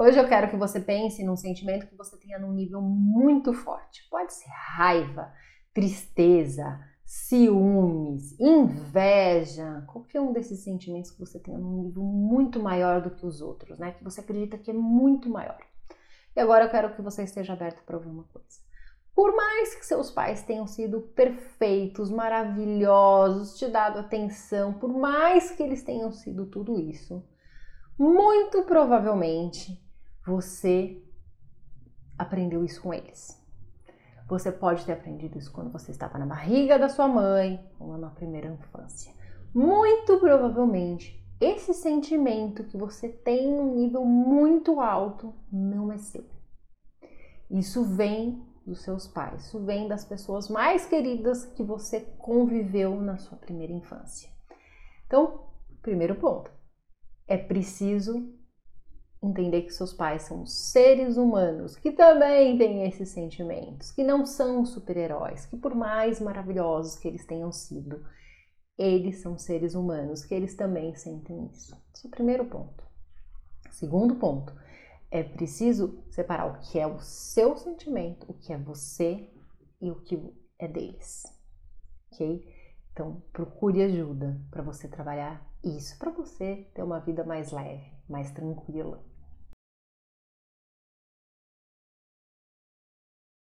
Hoje eu quero que você pense num sentimento que você tenha num nível muito forte. Pode ser raiva, tristeza, ciúmes, inveja, qualquer um desses sentimentos que você tenha num nível muito maior do que os outros, né? Que você acredita que é muito maior. E agora eu quero que você esteja aberto para ouvir uma coisa. Por mais que seus pais tenham sido perfeitos, maravilhosos, te dado atenção, por mais que eles tenham sido tudo isso, muito provavelmente você aprendeu isso com eles. Você pode ter aprendido isso quando você estava na barriga da sua mãe ou na primeira infância. Muito provavelmente, esse sentimento que você tem num nível muito alto não é seu. Isso vem dos seus pais, isso vem das pessoas mais queridas que você conviveu na sua primeira infância. Então, primeiro ponto, é preciso entender que seus pais são seres humanos que também têm esses sentimentos, que não são super-heróis, que por mais maravilhosos que eles tenham sido, eles são seres humanos, que eles também sentem isso. Esse é o primeiro ponto. Segundo ponto, é preciso separar o que é o seu sentimento, o que é você e o que é deles. Ok? Então, procure ajuda para você trabalhar isso, para você ter uma vida mais leve, mais tranquila.